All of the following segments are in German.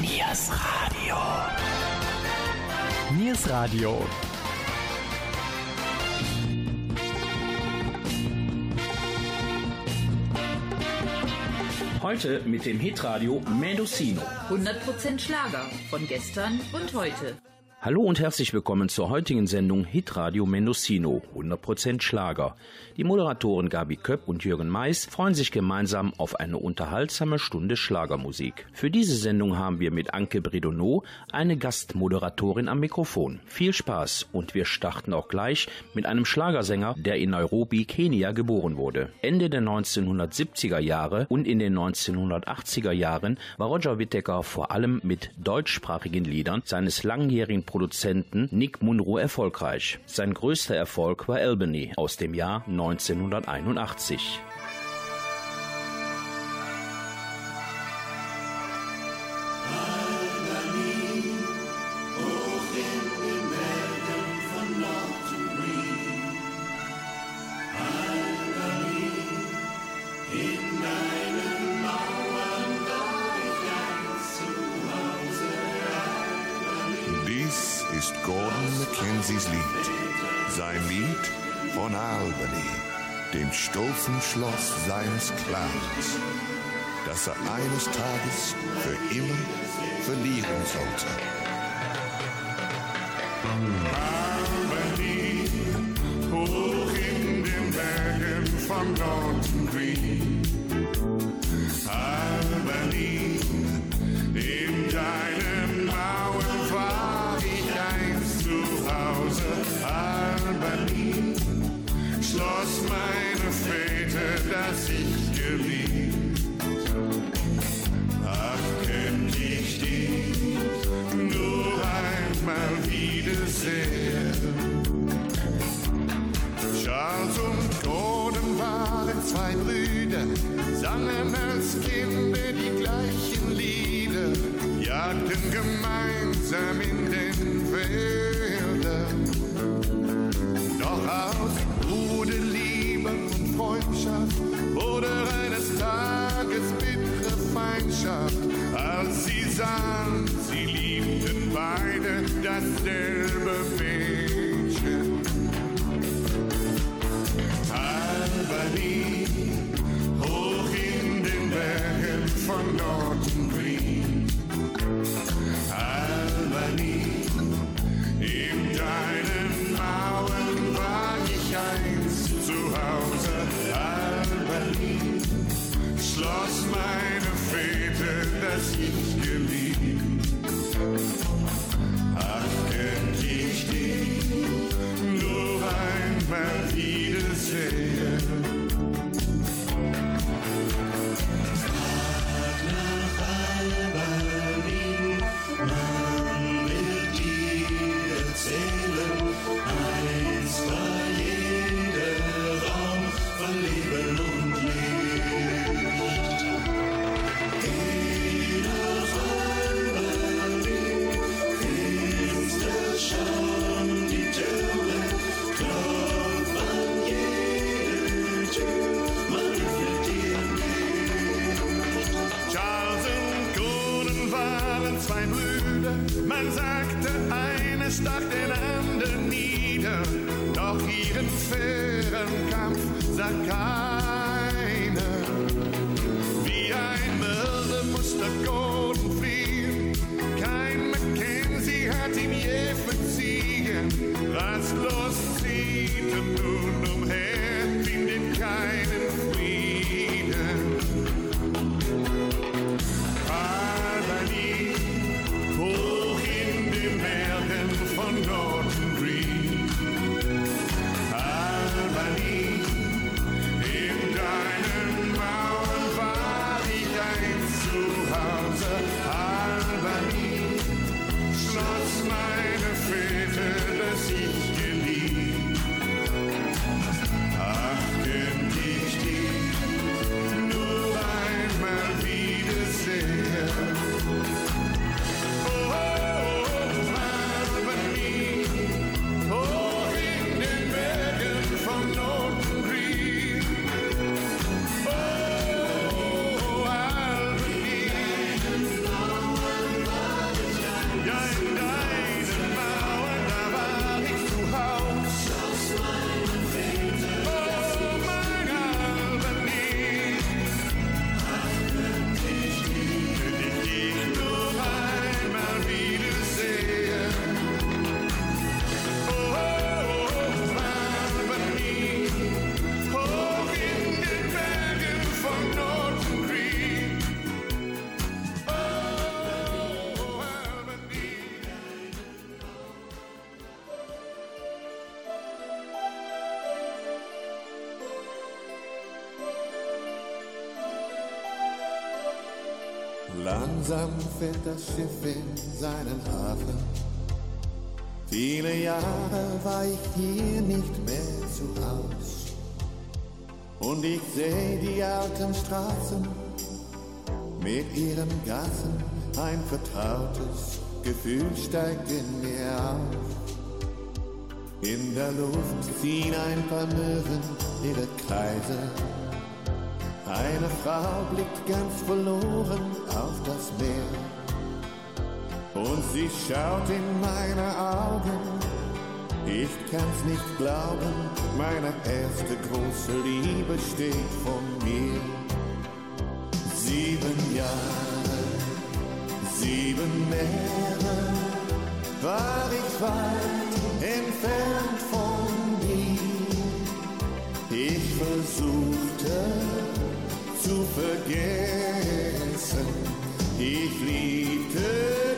Niers Radio. Niers Radio. Heute mit dem Hitradio Mendocino. 100% Schlager von gestern und heute. Hallo und herzlich willkommen zur heutigen Sendung Hitradio Mendocino, 100% Schlager. Die Moderatoren Gabi Köpp und Jürgen Mais freuen sich gemeinsam auf eine unterhaltsame Stunde Schlagermusik. Für diese Sendung haben wir mit Anke Bredonneau eine Gastmoderatorin am Mikrofon. Viel Spaß und wir starten auch gleich mit einem Schlagersänger, der in Nairobi, Kenia geboren wurde. Ende der 1970er Jahre und in den 1980er Jahren war Roger Whittaker vor allem mit deutschsprachigen Liedern seines langjährigen Produzenten Nick Munro erfolgreich. Sein größter Erfolg war Albany aus dem Jahr 1981. stolzen Schloss seines Clans, das er eines Tages für immer verlieren sollte. Albany, hoch in den Bergen von Norton Langsam fährt das Schiff in seinen Hafen. Viele Jahre war ich hier nicht mehr zu Haus. Und ich seh die alten Straßen mit ihren Gassen. Ein vertrautes Gefühl steigt in mir auf. In der Luft ziehen ein paar Möwen ihre Kreise. Eine Frau blickt ganz verloren auf das Meer. Und sie schaut in meine Augen. Ich kann's nicht glauben, meine erste große Liebe steht vor mir. Sieben Jahre, sieben Meere, war ich weit entfernt von dir. Ich versuchte vergessen, ich liebte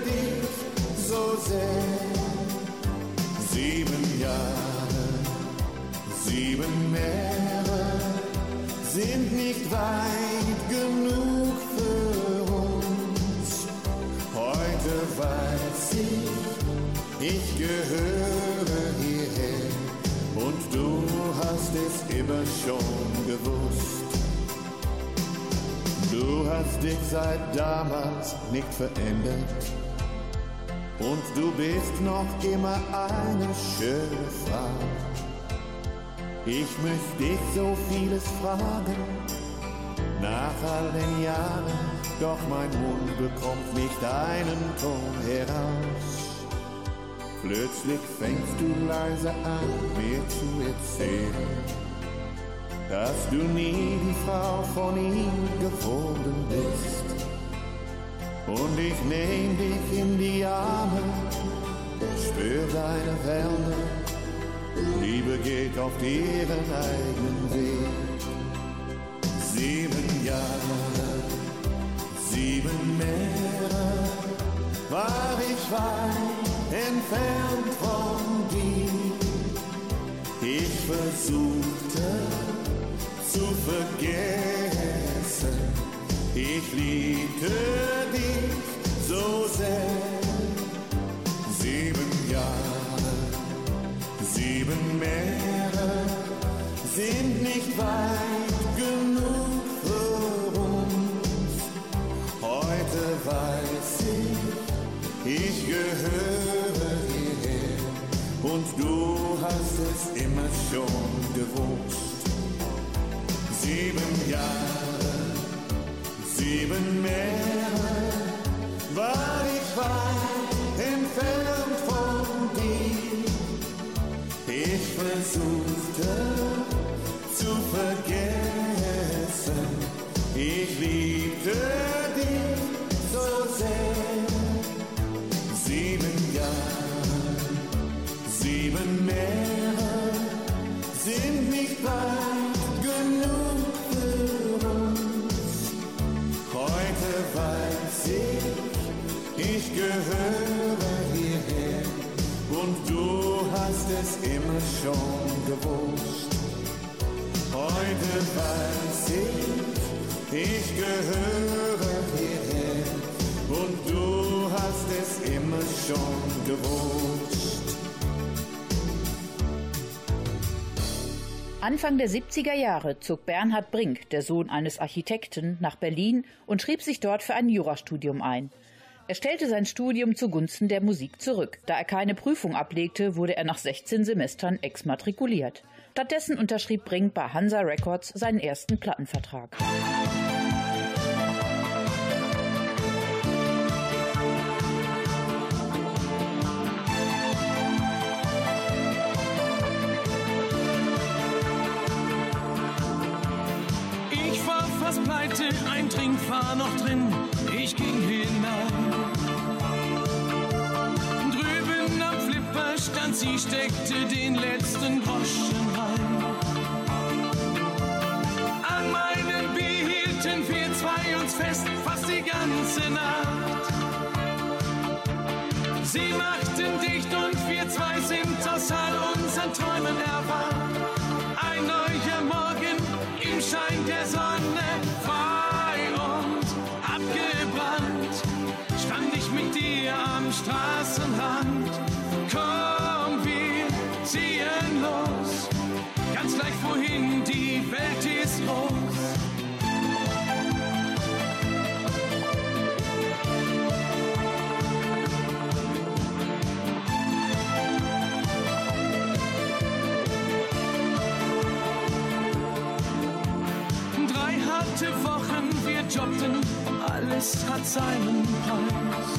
dich so sehr. Sieben Jahre, sieben Meere sind nicht weit genug für uns. Heute weiß ich, ich gehöre hierher und du hast es immer schon gewusst. Du hast dich seit damals nicht verändert und du bist noch immer eine schöne Frau. Ich möchte dich so vieles fragen, nach all den Jahren, doch mein Mund bekommt nicht einen Ton heraus. Plötzlich fängst du leise an, mir zu erzählen, dass du nie die Frau von ihm geworden bist. Und ich nehm dich in die Arme, spür deine Wärme, Liebe geht auf ihren eigenen Weg. Sieben Jahre, sieben Meere, war ich weit entfernt von dir. Ich versuchte zu vergessen, ich liebte dich so sehr. Sieben Jahre, sieben Meere sind nicht weit genug für uns. Heute weiß ich, ich gehöre hierher und du hast es immer schon gewusst. Sieben Jahre, sieben Meere, war ich weit schon gewusst. Heute weiß ich, ich gehöre hierher und du hast es immer schon gewusst. Anfang der 70er Jahre zog Bernhard Brink, der Sohn eines Architekten, nach Berlin und schrieb sich dort für ein Jurastudium ein. Er stellte sein Studium zugunsten der Musik zurück. Da er keine Prüfung ablegte, wurde er nach 16 Semestern exmatrikuliert. Stattdessen unterschrieb Brink bei Hansa Records seinen ersten Plattenvertrag. Ich war fast pleite, ein Trink war noch drin, ich ging hinein. Drüben am Flipper stand sie, steckte den letzten Groschen rein. An meinen behielten wir zwei uns fest, fast die ganze Nacht. Sie machten dicht und wir zwei sind aus all unseren Träumen erwacht. Alles hat seinen Preis.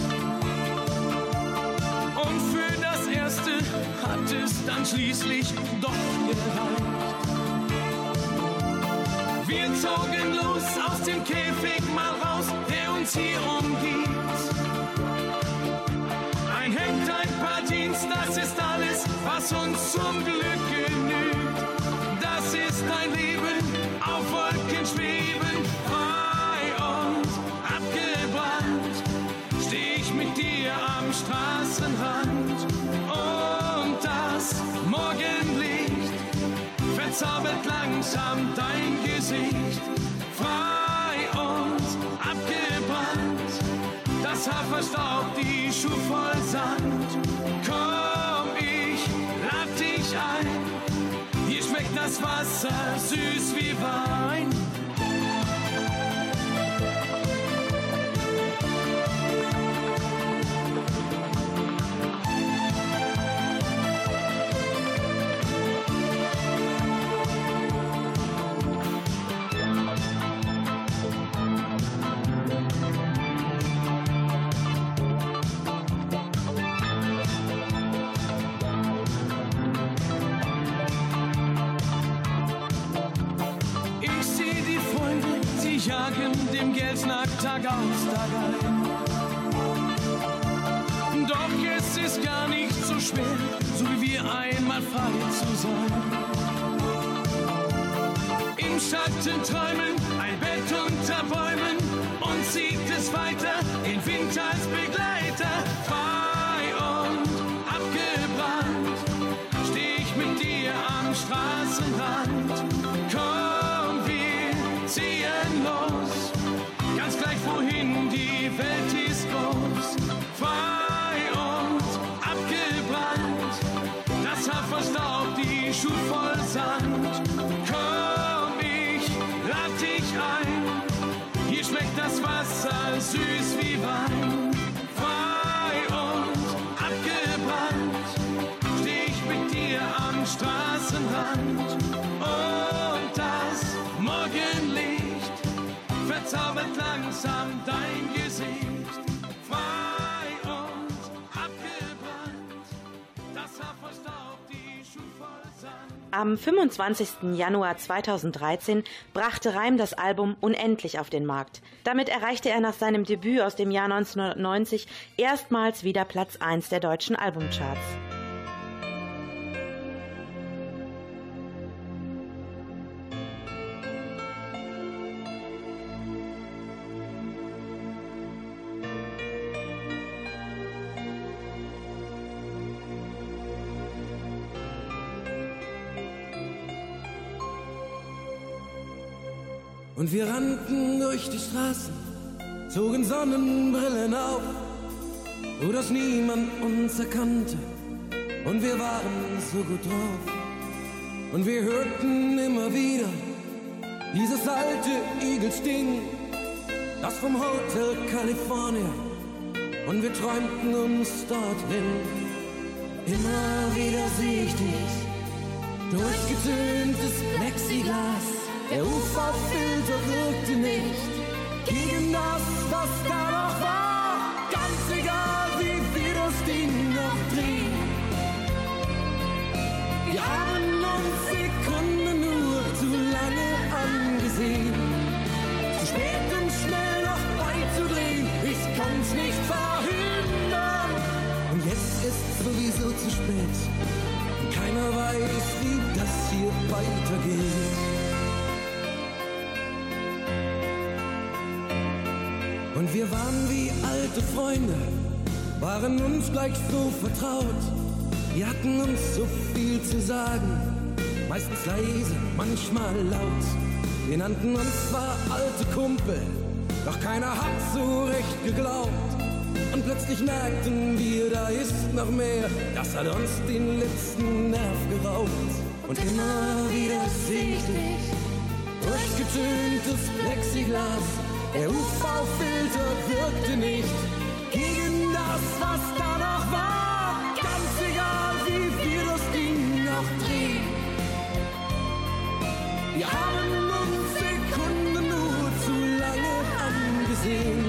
Und für das erste hat es dann schließlich doch gereicht. Wir zogen los aus dem Käfig mal raus, der uns hier umgibt. Ein Hemd, ein paar Jeans, das ist alles, was uns zum Glück genügt. Das ist ein Leben auf Wolken schweben, frei und abgebrannt. Steh ich mit dir am Straßenrand und das Morgenlicht verzaubert langsam dein das Haar verstaubt, die Schuhe voll Sand. Komm, ich lad dich ein. Hier schmeckt das Wasser süß wie Wein. Einmal frei zu sein. Im Schatten träumen, Komm, ich lad dich ein, hier schmeckt das Wasser süß wie Wein. Frei und abgebrannt, steh ich mit dir am Straßenrand. Und das Morgenlicht verzaubert langsam dein Gesicht. Frei und abgebrannt, das Haar verstaubt, die Schuhe voll Sand. Am 25. Januar 2013 brachte Reim das Album Unendlich auf den Markt. Damit erreichte er nach seinem Debüt aus dem Jahr 1990 erstmals wieder Platz 1 der deutschen Albumcharts. Und wir rannten durch die Straßen, zogen Sonnenbrillen auf, so dass niemand uns erkannte. Und wir waren so gut drauf. Und wir hörten immer wieder dieses alte Eagles-Ding, das vom Hotel California. Und wir träumten uns dorthin. Immer wieder sehe ich dich, durchgetöntes Plexiglas. Der UV-Filter wirkte nicht gegen das, was da noch war. Ganz waren wie alte Freunde, waren uns gleich so vertraut. Wir hatten uns so viel zu sagen, meistens leise, manchmal laut. Wir nannten uns zwar alte Kumpel, doch keiner hat so recht geglaubt. Und plötzlich merkten wir, da ist noch mehr. Das hat uns den letzten Nerv geraubt. Und immer wieder sehe ich dich. Durchgetöntes Plexiglas. Der UV-Filter wirkte nicht gegen das, was da noch war. Ganz egal, wie wir das Ding noch drehen. Wir haben uns Sekunden nur zu lange angesehen.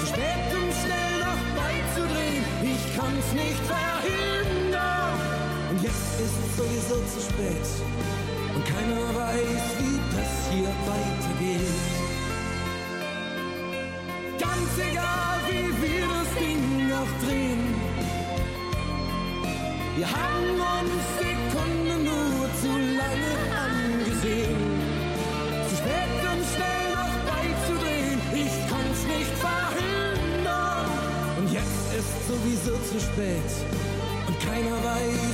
Zu spät, um schnell noch beizudrehen. Ich kann's nicht verhindern. Und jetzt ist sowieso zu spät. Und keiner weiß, wie das hier weitergeht. Ganz egal, wie wir das Ding noch drehen. Wir haben uns Sekunden nur zu lange angesehen. Zu spät, um schnell noch beizudrehen. Ich kann's nicht verhindern. Und jetzt ist sowieso zu spät. Und keiner weiß,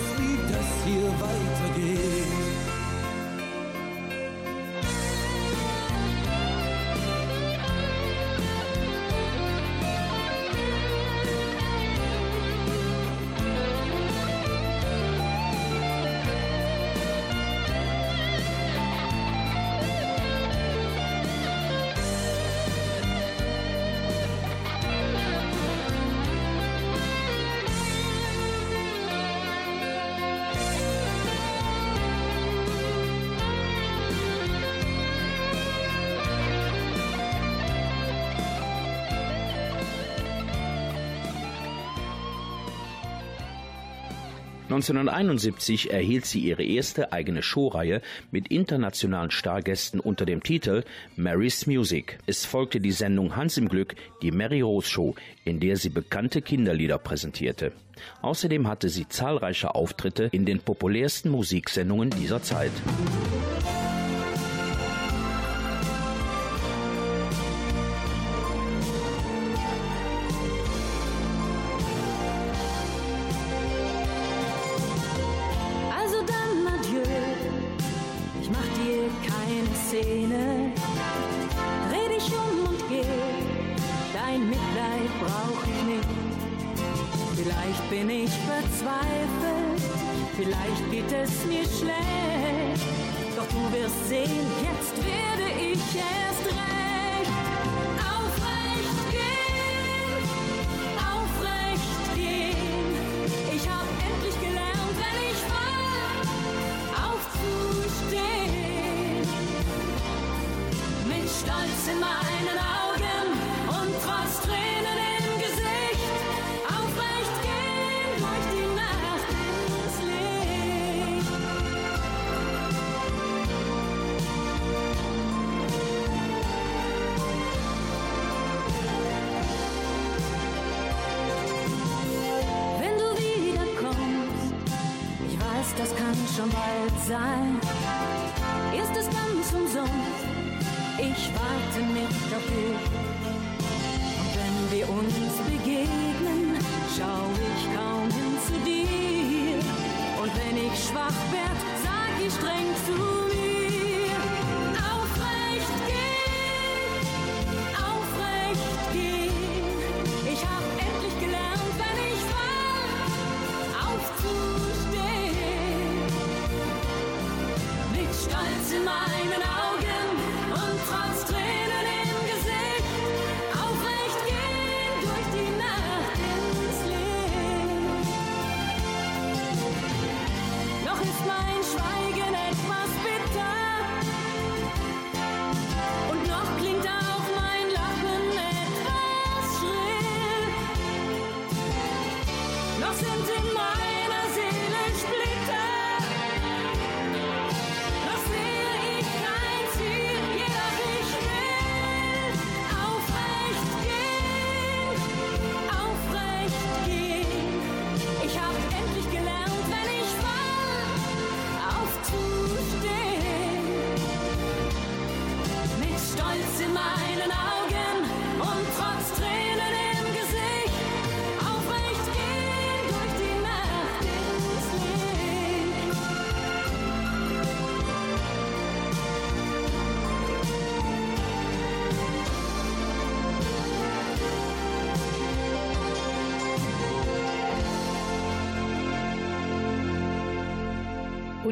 ...1971 erhielt sie ihre erste eigene Showreihe mit internationalen Stargästen unter dem Titel Mary's Music. Es folgte die Sendung Hans im Glück, die Mary Rose Show, in der sie bekannte Kinderlieder präsentierte. Außerdem hatte sie zahlreiche Auftritte in den populärsten Musiksendungen dieser Zeit. Doch du wirst sehen, jetzt werde ich erst sein.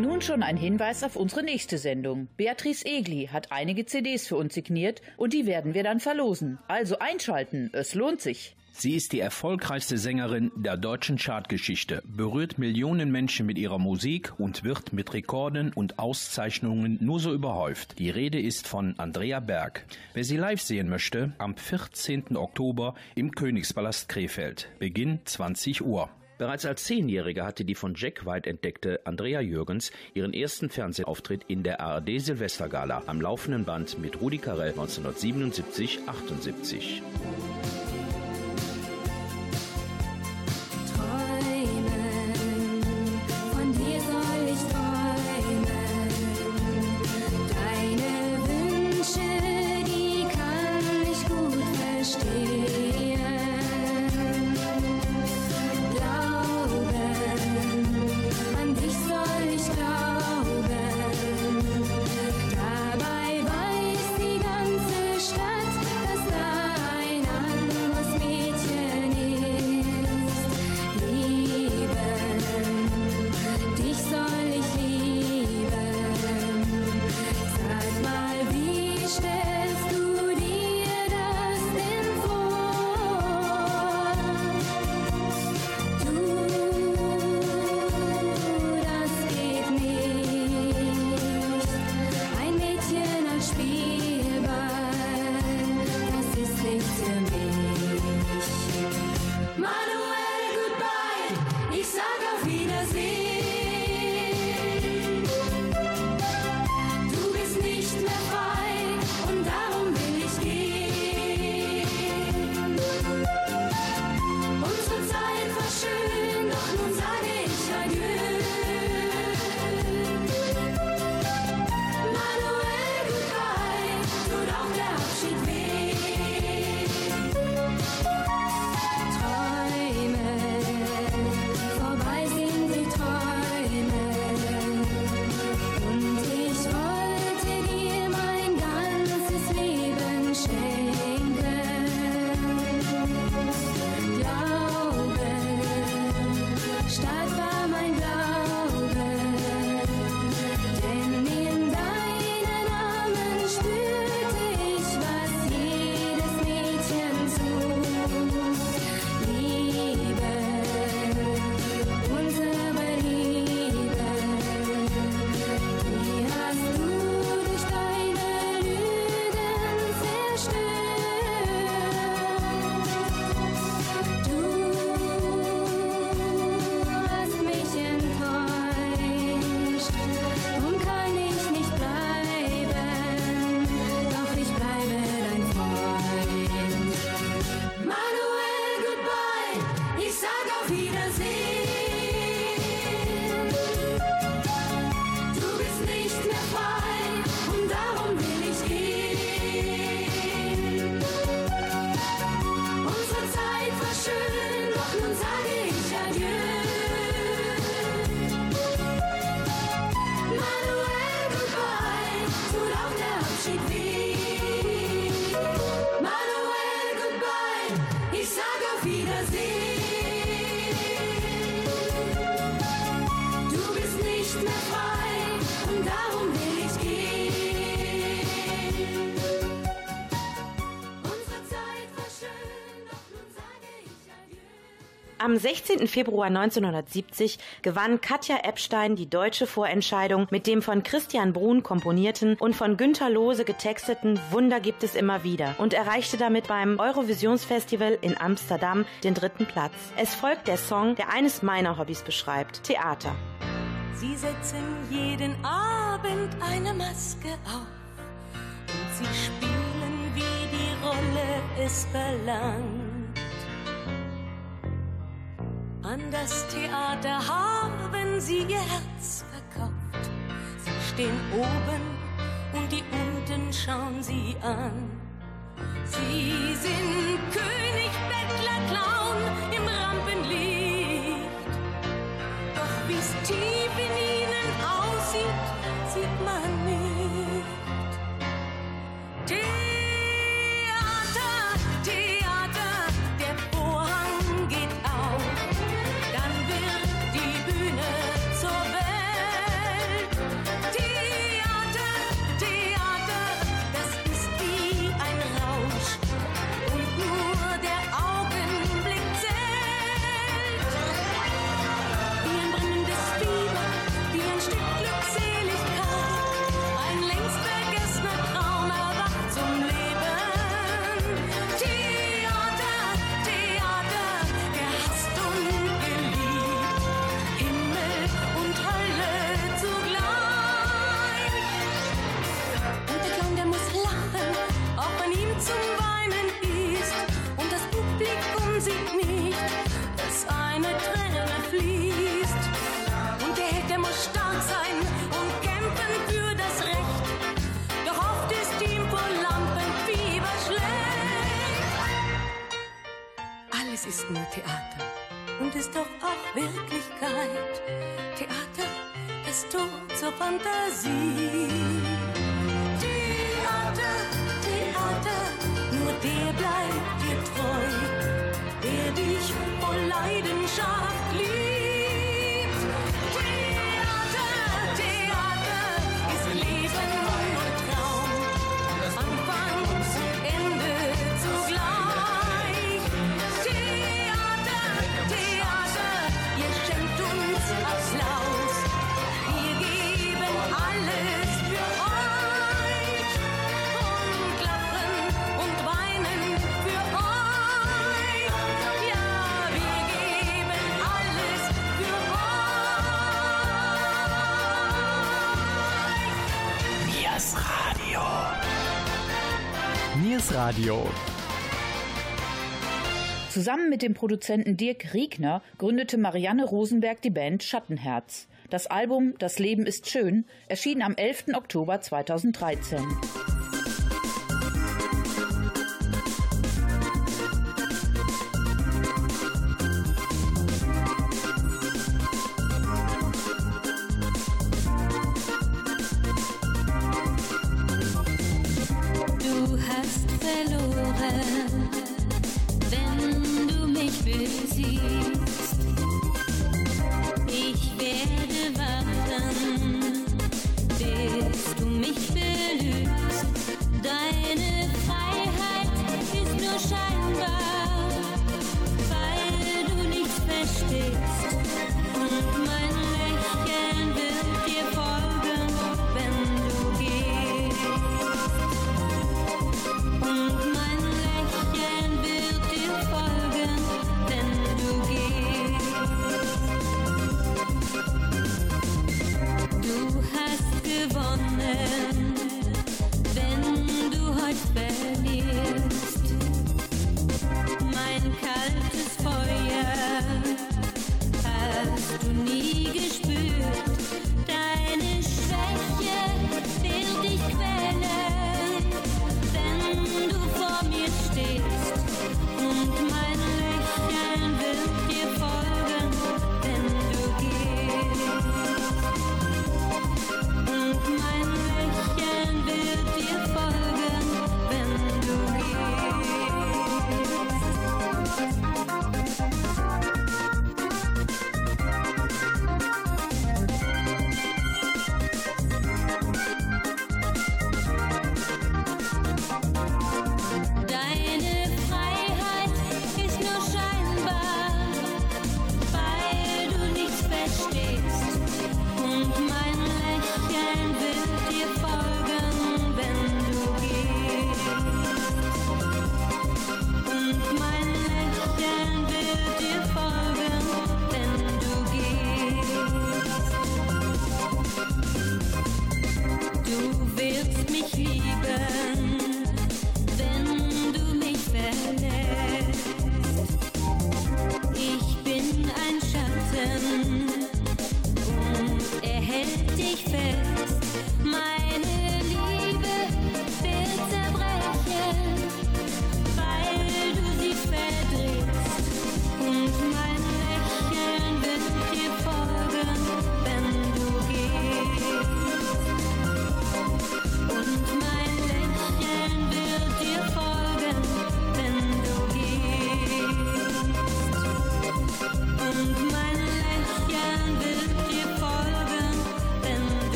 Nun schon ein Hinweis auf unsere nächste Sendung. Beatrice Egli hat einige CDs für uns signiert und die werden wir dann verlosen. Also einschalten, es lohnt sich. Sie ist die erfolgreichste Sängerin der deutschen Chartgeschichte, berührt Millionen Menschen mit ihrer Musik und wird mit Rekorden und Auszeichnungen nur so überhäuft. Die Rede ist von Andrea Berg. Wer sie live sehen möchte, am 14. Oktober im Königspalast Krefeld, Beginn 20 Uhr. Bereits als Zehnjährige hatte die von Jack White entdeckte Andrea Jürgens ihren ersten Fernsehauftritt in der ARD Silvestergala am laufenden Band mit Rudi Carell 1977-78. Am 16. Februar 1970 gewann Katja Epstein die deutsche Vorentscheidung mit dem von Christian Brun komponierten und von Günter Lose getexteten Wunder gibt es immer wieder und erreichte damit beim Eurovisionsfestival in Amsterdam den dritten Platz. Es folgt der Song, der eines meiner Hobbys beschreibt, Theater. Sie setzen jeden Abend eine Maske auf und sie spielen, wie die Rolle es verlangt. An das Theater haben sie ihr Herz verkauft. Sie stehen oben und die unten schauen sie an. Sie sind König, Bettler, Clown im Rampenlicht. Doch wie's tief in ihnen aussieht, sieht man nicht. Theater und ist doch auch Wirklichkeit. Theater, das Tor zur Fantasie. Theater, Theater, nur der bleibt dir treu, der dich voll Leidenschaft Radio. Zusammen mit dem Produzenten Dirk Riegner gründete Marianne Rosenberg die Band Schattenherz. Das Album Das Leben ist schön erschien am 11. Oktober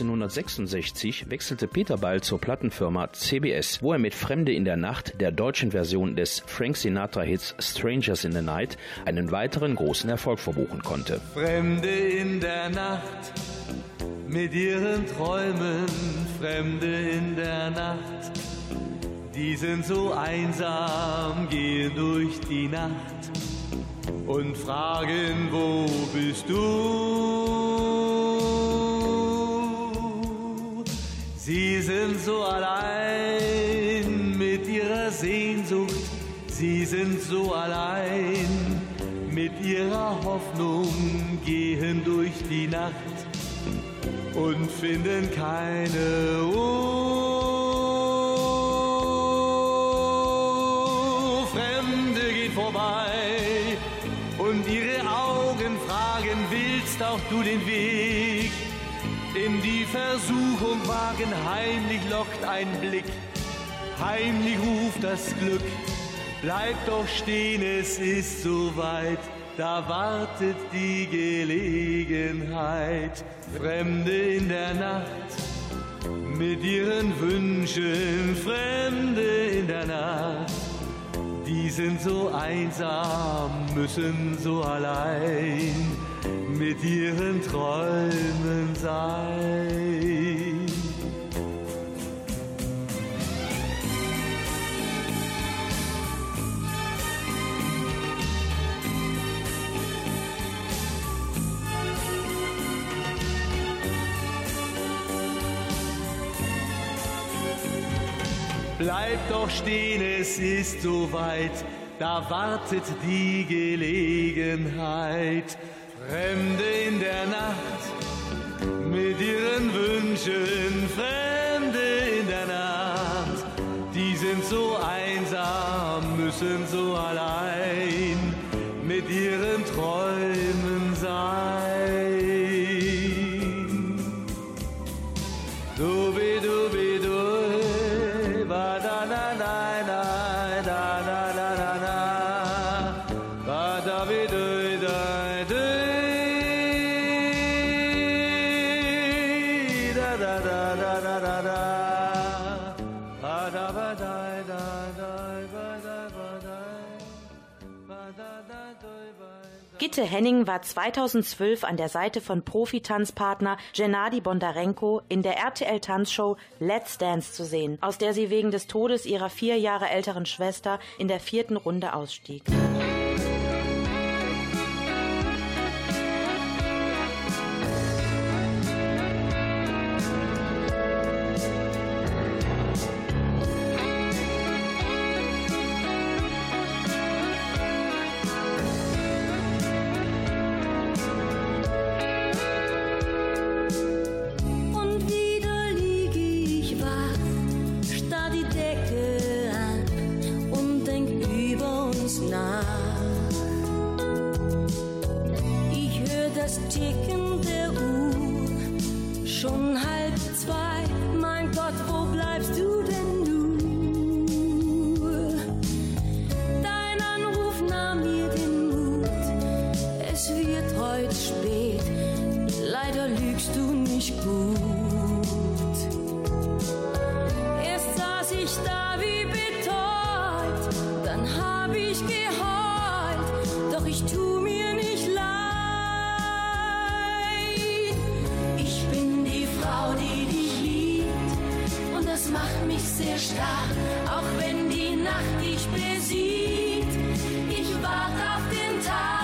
2013.1966 wechselte Peter Beil zur Plattenfirma CBS, wo er mit Fremde in der Nacht, der deutschen Version des Frank Sinatra-Hits Strangers in the Night, einen weiteren großen Erfolg verbuchen konnte. Fremde in der Nacht mit ihren Träumen, Fremde in der Nacht, die sind so einsam, gehen durch die Nacht und fragen, wo bist du? Sie sind so allein mit ihrer Sehnsucht, sie sind so allein mit ihrer Hoffnung, gehen durch die Nacht und finden keine Ruhe. Fremde geht vorbei und ihre Augen fragen, willst auch du den Weg? In die Versuchung wagen, heimlich lockt ein Blick, heimlich ruft das Glück, bleib doch stehen, es ist so weit da wartet die Gelegenheit. Fremde in der Nacht. Mit ihren Wünschen, Fremde in der Nacht, die sind so einsam, müssen so allein mit ihren Träumen sein. Bleib doch stehen, es ist so weit, da wartet die Gelegenheit. Fremde in der Nacht mit ihren Wünschen, Fremde in der Nacht, die sind so einsam, müssen so allein Gitte Henning war 2012 an der Seite von Profi-Tanzpartner Gennady Bondarenko in der RTL-Tanzshow Let's Dance zu sehen, aus der sie wegen des Todes ihrer vier Jahre älteren Schwester in der vierten Runde ausstieg. Das macht mich sehr stark, auch wenn die Nacht dich besiegt. Ich warte auf den Tag,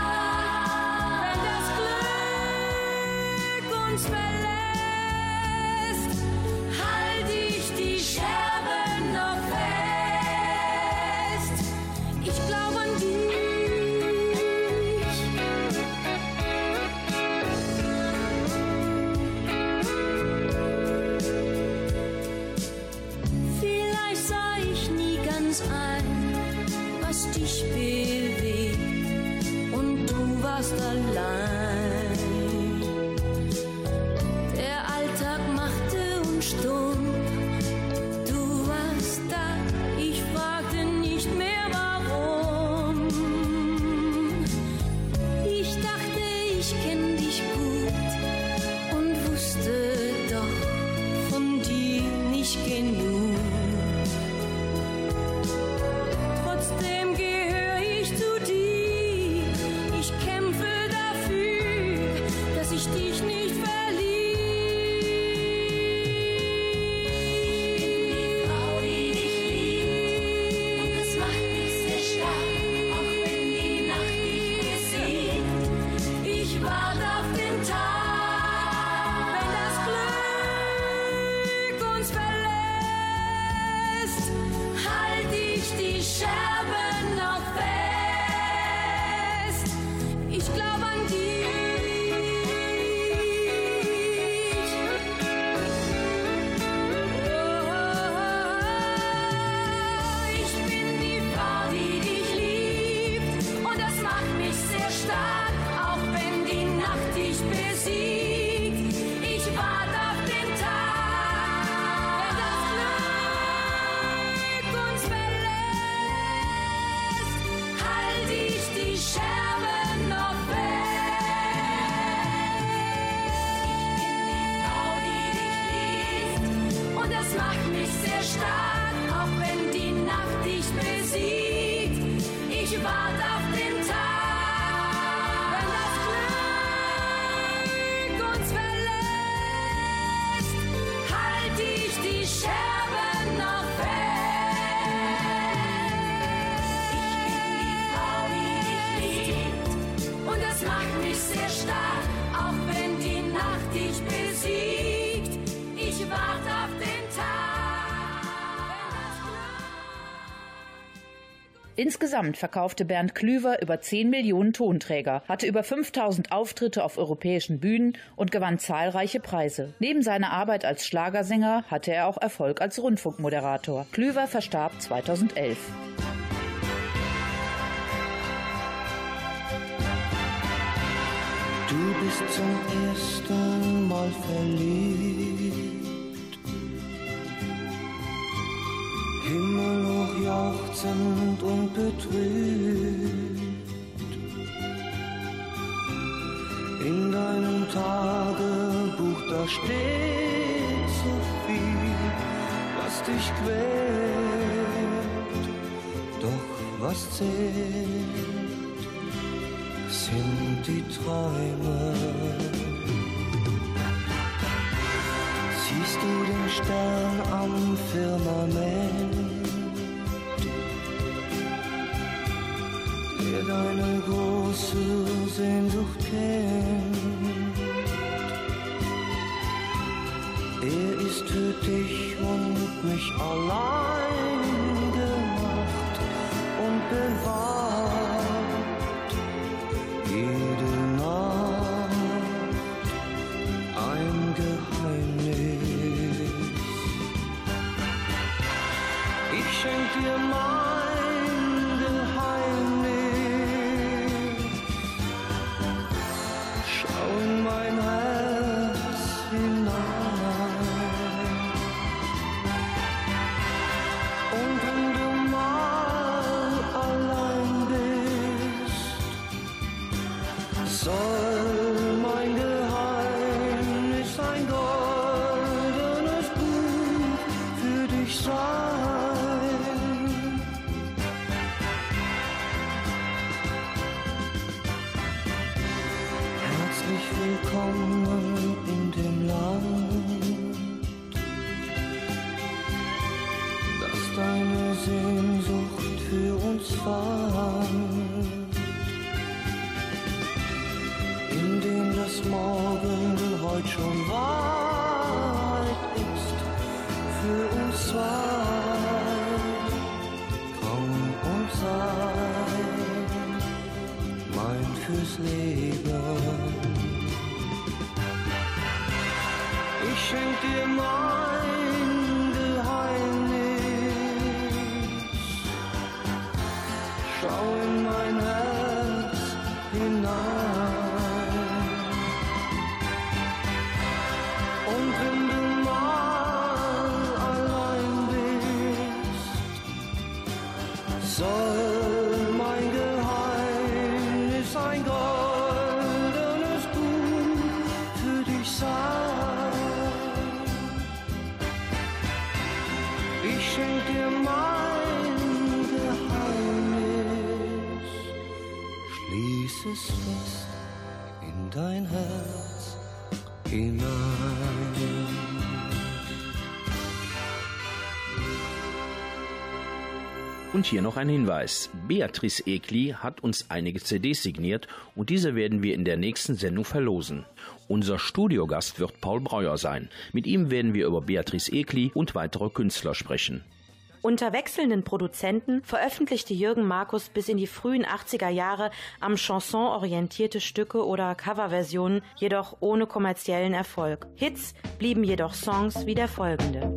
Insgesamt verkaufte Bernd Klüver über 10 Millionen Tonträger, hatte über 5000 Auftritte auf europäischen Bühnen und gewann zahlreiche Preise. Neben seiner Arbeit als Schlagersänger hatte er auch Erfolg als Rundfunkmoderator. Klüver verstarb 2011. Du bist zum ersten Mal verliebt. Himmelhoch jauchzend und betrübt. In deinem Tagebuch, da steht so viel, was dich quält. Doch was zählt, sind die Träume. Siehst du den Stern am Firmament, der deine das deine Sehnsucht für uns fand. in dem das Morgen heute schon weit ist für uns zwei. Komm und sei mein fürs Leben. Ich schenk dir mein now Und hier noch ein Hinweis. Beatrice Ekli hat uns einige CDs signiert und diese werden wir in der nächsten Sendung verlosen. Unser Studiogast wird Paul Breuer sein. Mit ihm werden wir über Beatrice Ekli und weitere Künstler sprechen. Unter wechselnden Produzenten veröffentlichte Jürgen Markus bis in die frühen 80er Jahre am Chanson orientierte Stücke oder Coverversionen, jedoch ohne kommerziellen Erfolg. Hits blieben jedoch Songs wie der folgende.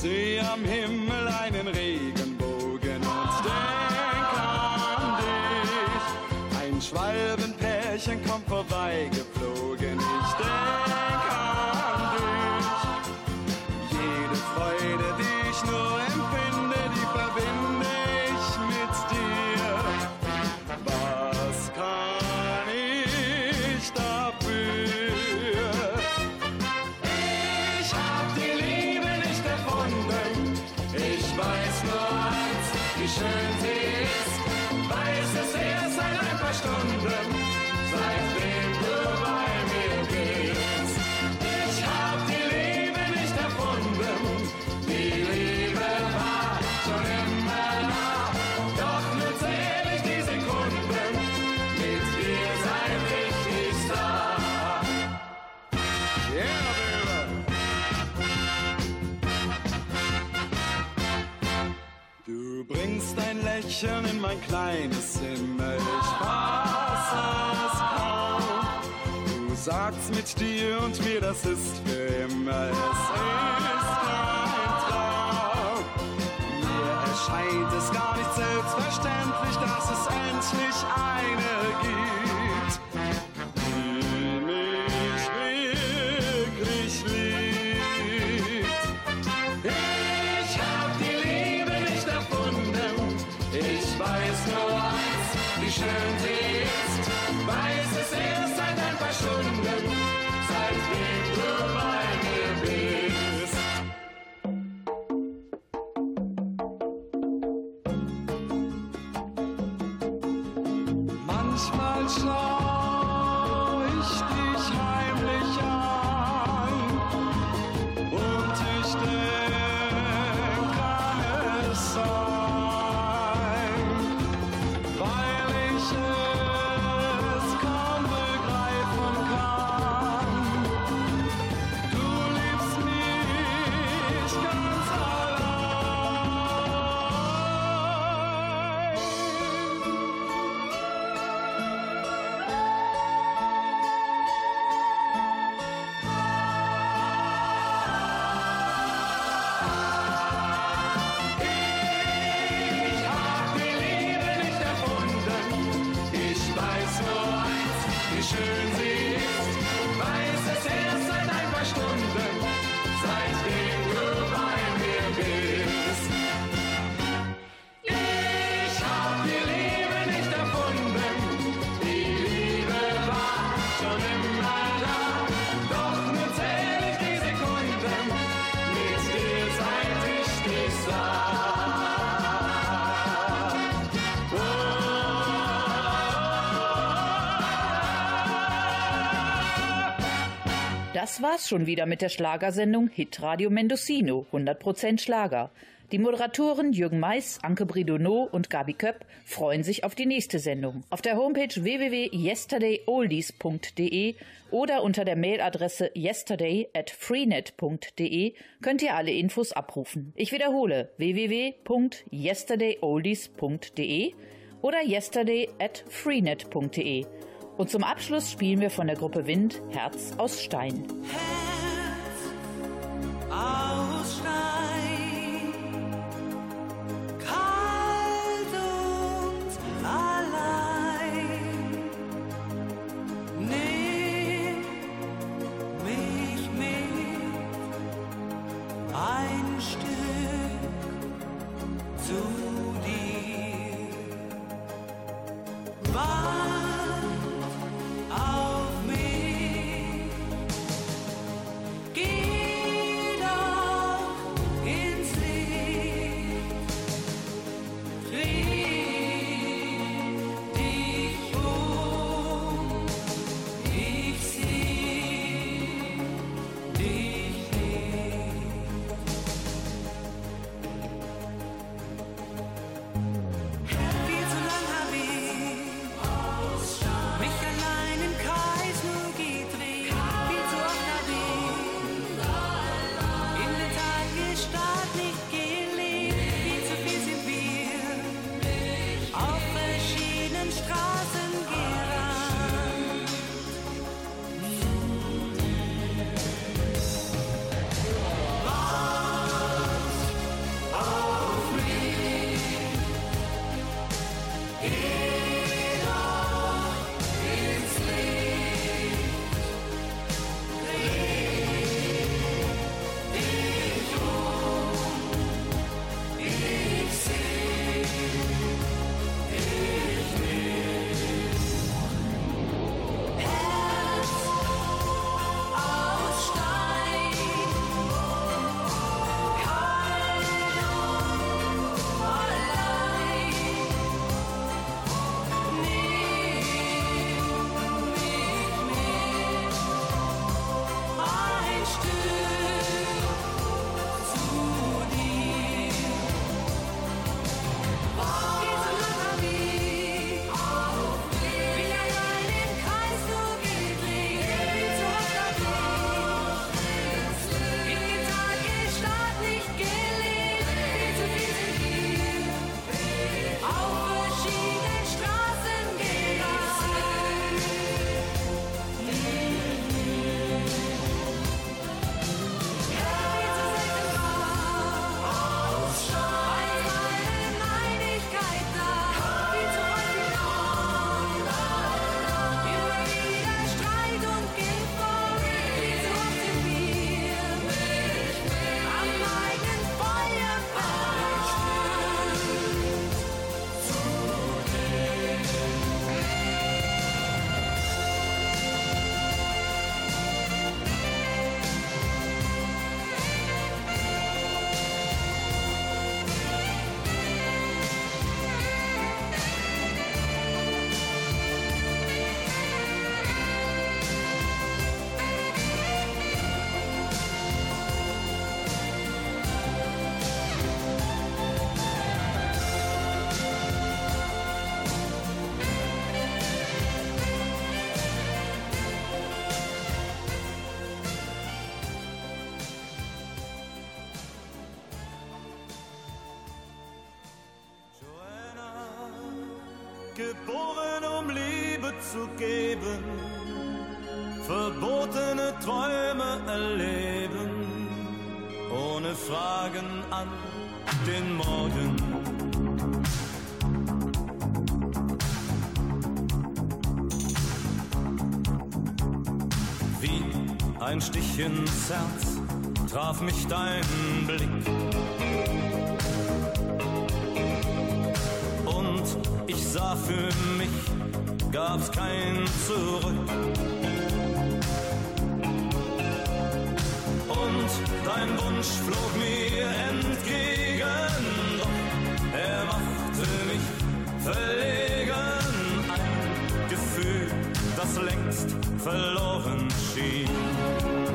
Sehe am Himmel Mädchen in mein kleines Zimmer. Ich fasse es kaum. Du sagst mit dir und mir, das ist für immer. Es ist kein Traum. Mir erscheint es gar nicht selbstverständlich, dass es endlich eine gibt, Das war's schon wieder mit der Schlagersendung Hitradio Mendocino, 100% Schlager. Die Moderatoren Jürgen Mais, Anke Bridonneau und Gabi Köpp freuen sich auf die nächste Sendung. Auf der Homepage www.yesterdayoldies.de oder unter der Mailadresse yesterday at freenet.de könnt ihr alle Infos abrufen. Ich wiederhole www.yesterdayoldies.de oder yesterday at freenet.de. Und zum Abschluss spielen wir von der Gruppe Wind Herz aus Stein. aus Stein, zu geben, verbotene Träume erleben, ohne Fragen an den Morgen. Wie ein Stich ins Herz traf mich dein Blick. Und ich sah für mich, gab's kein Zurück. Und dein Wunsch flog mir entgegen, doch er machte mich verlegen. Ein Gefühl, das längst verloren schien.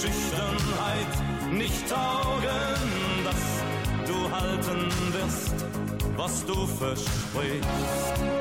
Schüchternheit nicht taugen, dass du halten wirst, was du versprichst.